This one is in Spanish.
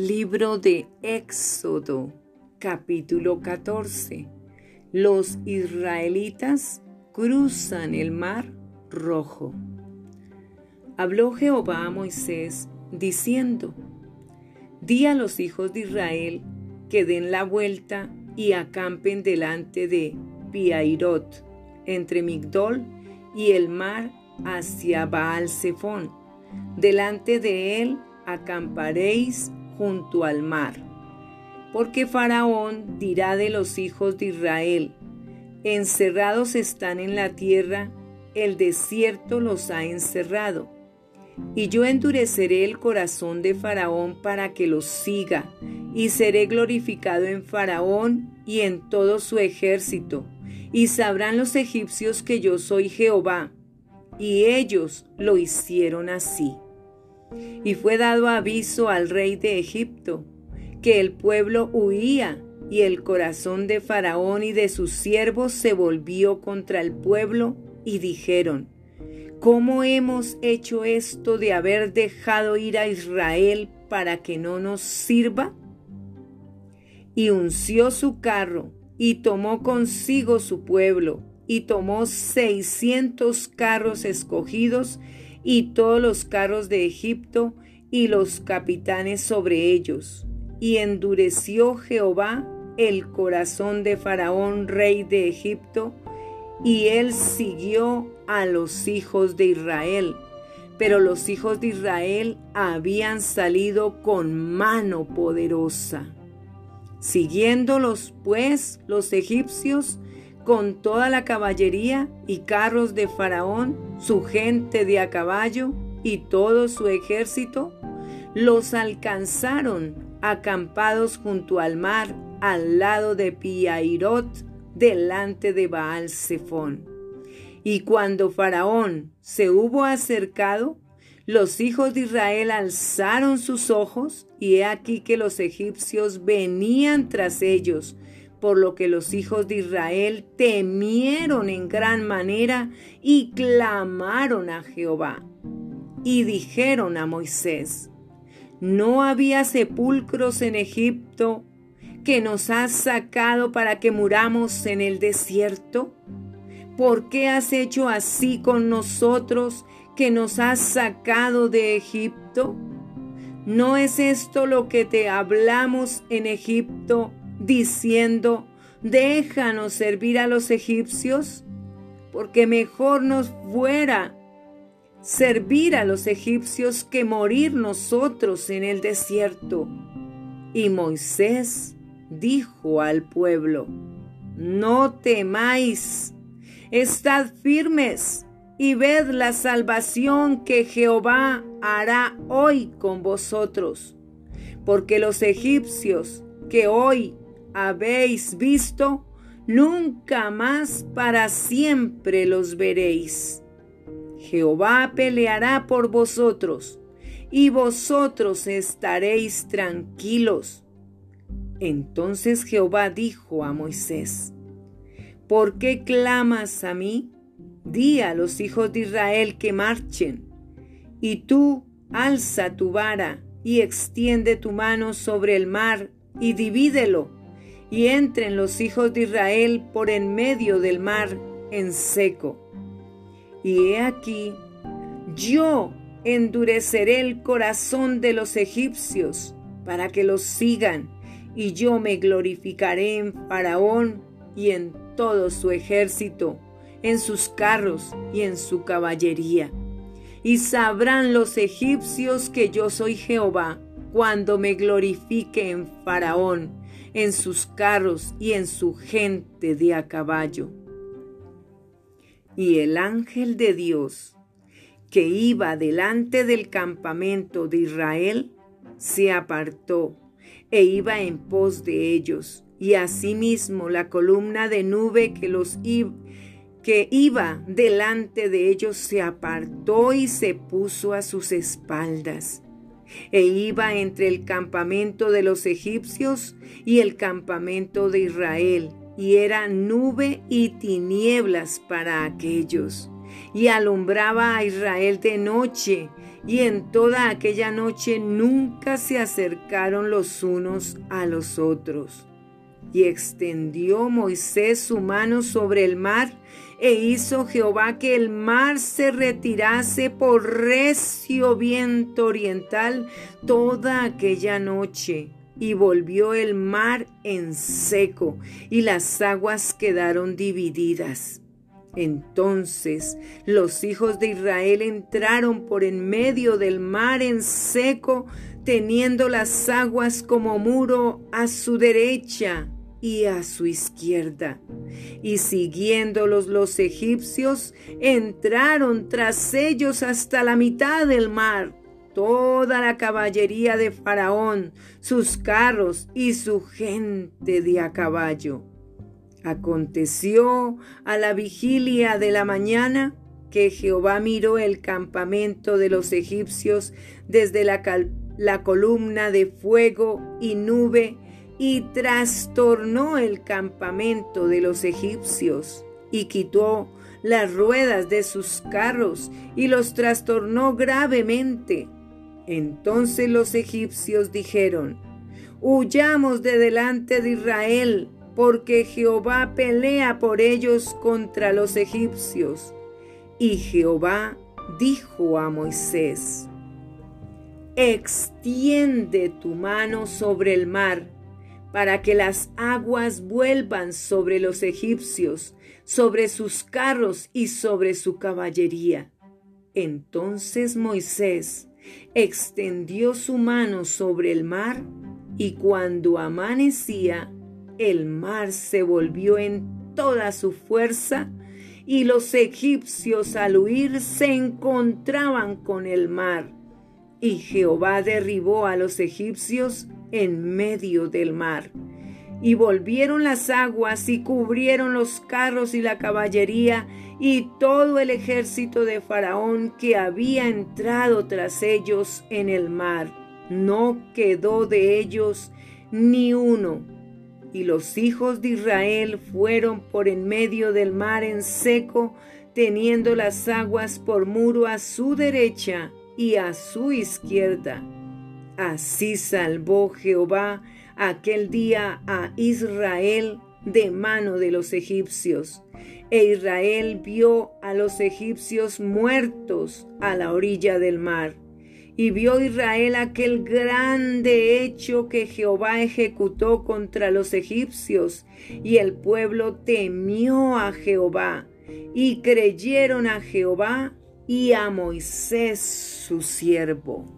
Libro de Éxodo, capítulo 14. Los israelitas cruzan el mar rojo. Habló Jehová a Moisés diciendo, Di a los hijos de Israel que den la vuelta y acampen delante de Piairot, entre Migdol y el mar hacia Baal Zephón. Delante de él acamparéis junto al mar. Porque Faraón dirá de los hijos de Israel, encerrados están en la tierra, el desierto los ha encerrado. Y yo endureceré el corazón de Faraón para que los siga, y seré glorificado en Faraón y en todo su ejército, y sabrán los egipcios que yo soy Jehová. Y ellos lo hicieron así. Y fue dado aviso al rey de Egipto, que el pueblo huía, y el corazón de Faraón y de sus siervos se volvió contra el pueblo, y dijeron, ¿Cómo hemos hecho esto de haber dejado ir a Israel para que no nos sirva? Y unció su carro, y tomó consigo su pueblo, y tomó seiscientos carros escogidos, y todos los carros de Egipto y los capitanes sobre ellos. Y endureció Jehová el corazón de Faraón, rey de Egipto, y él siguió a los hijos de Israel. Pero los hijos de Israel habían salido con mano poderosa. Siguiéndolos pues los egipcios con toda la caballería y carros de Faraón, su gente de a caballo y todo su ejército, los alcanzaron acampados junto al mar, al lado de Piairot, delante de Baal Zephón. Y cuando Faraón se hubo acercado, los hijos de Israel alzaron sus ojos, y he aquí que los egipcios venían tras ellos, por lo que los hijos de Israel temieron en gran manera y clamaron a Jehová. Y dijeron a Moisés, ¿no había sepulcros en Egipto que nos has sacado para que muramos en el desierto? ¿Por qué has hecho así con nosotros que nos has sacado de Egipto? ¿No es esto lo que te hablamos en Egipto diciendo, déjanos servir a los egipcios, porque mejor nos fuera servir a los egipcios que morir nosotros en el desierto. Y Moisés dijo al pueblo, no temáis, estad firmes y ved la salvación que Jehová hará hoy con vosotros, porque los egipcios que hoy habéis visto, nunca más para siempre los veréis. Jehová peleará por vosotros, y vosotros estaréis tranquilos. Entonces Jehová dijo a Moisés, ¿por qué clamas a mí? Di a los hijos de Israel que marchen, y tú alza tu vara y extiende tu mano sobre el mar y divídelo y entren los hijos de Israel por en medio del mar en seco. Y he aquí, yo endureceré el corazón de los egipcios para que los sigan, y yo me glorificaré en Faraón y en todo su ejército, en sus carros y en su caballería. Y sabrán los egipcios que yo soy Jehová cuando me glorifique en Faraón en sus carros y en su gente de a caballo. Y el ángel de Dios, que iba delante del campamento de Israel, se apartó e iba en pos de ellos, y asimismo la columna de nube que los que iba delante de ellos se apartó y se puso a sus espaldas e iba entre el campamento de los egipcios y el campamento de Israel, y era nube y tinieblas para aquellos. y alumbraba a Israel de noche, y en toda aquella noche nunca se acercaron los unos a los otros. Y extendió Moisés su mano sobre el mar, e hizo Jehová que el mar se retirase por recio viento oriental toda aquella noche. Y volvió el mar en seco, y las aguas quedaron divididas. Entonces los hijos de Israel entraron por en medio del mar en seco, teniendo las aguas como muro a su derecha y a su izquierda. Y siguiéndolos los egipcios, entraron tras ellos hasta la mitad del mar, toda la caballería de Faraón, sus carros y su gente de a caballo. Aconteció a la vigilia de la mañana que Jehová miró el campamento de los egipcios desde la, la columna de fuego y nube y trastornó el campamento de los egipcios y quitó las ruedas de sus carros y los trastornó gravemente. Entonces los egipcios dijeron, Huyamos de delante de Israel, porque Jehová pelea por ellos contra los egipcios. Y Jehová dijo a Moisés, Extiende tu mano sobre el mar para que las aguas vuelvan sobre los egipcios, sobre sus carros y sobre su caballería. Entonces Moisés extendió su mano sobre el mar y cuando amanecía, el mar se volvió en toda su fuerza y los egipcios al huir se encontraban con el mar. Y Jehová derribó a los egipcios en medio del mar. Y volvieron las aguas y cubrieron los carros y la caballería y todo el ejército de Faraón que había entrado tras ellos en el mar. No quedó de ellos ni uno. Y los hijos de Israel fueron por en medio del mar en seco, teniendo las aguas por muro a su derecha y a su izquierda Así salvó Jehová aquel día a Israel de mano de los egipcios. E Israel vio a los egipcios muertos a la orilla del mar. Y vio Israel aquel grande hecho que Jehová ejecutó contra los egipcios, y el pueblo temió a Jehová, y creyeron a Jehová y a Moisés su siervo.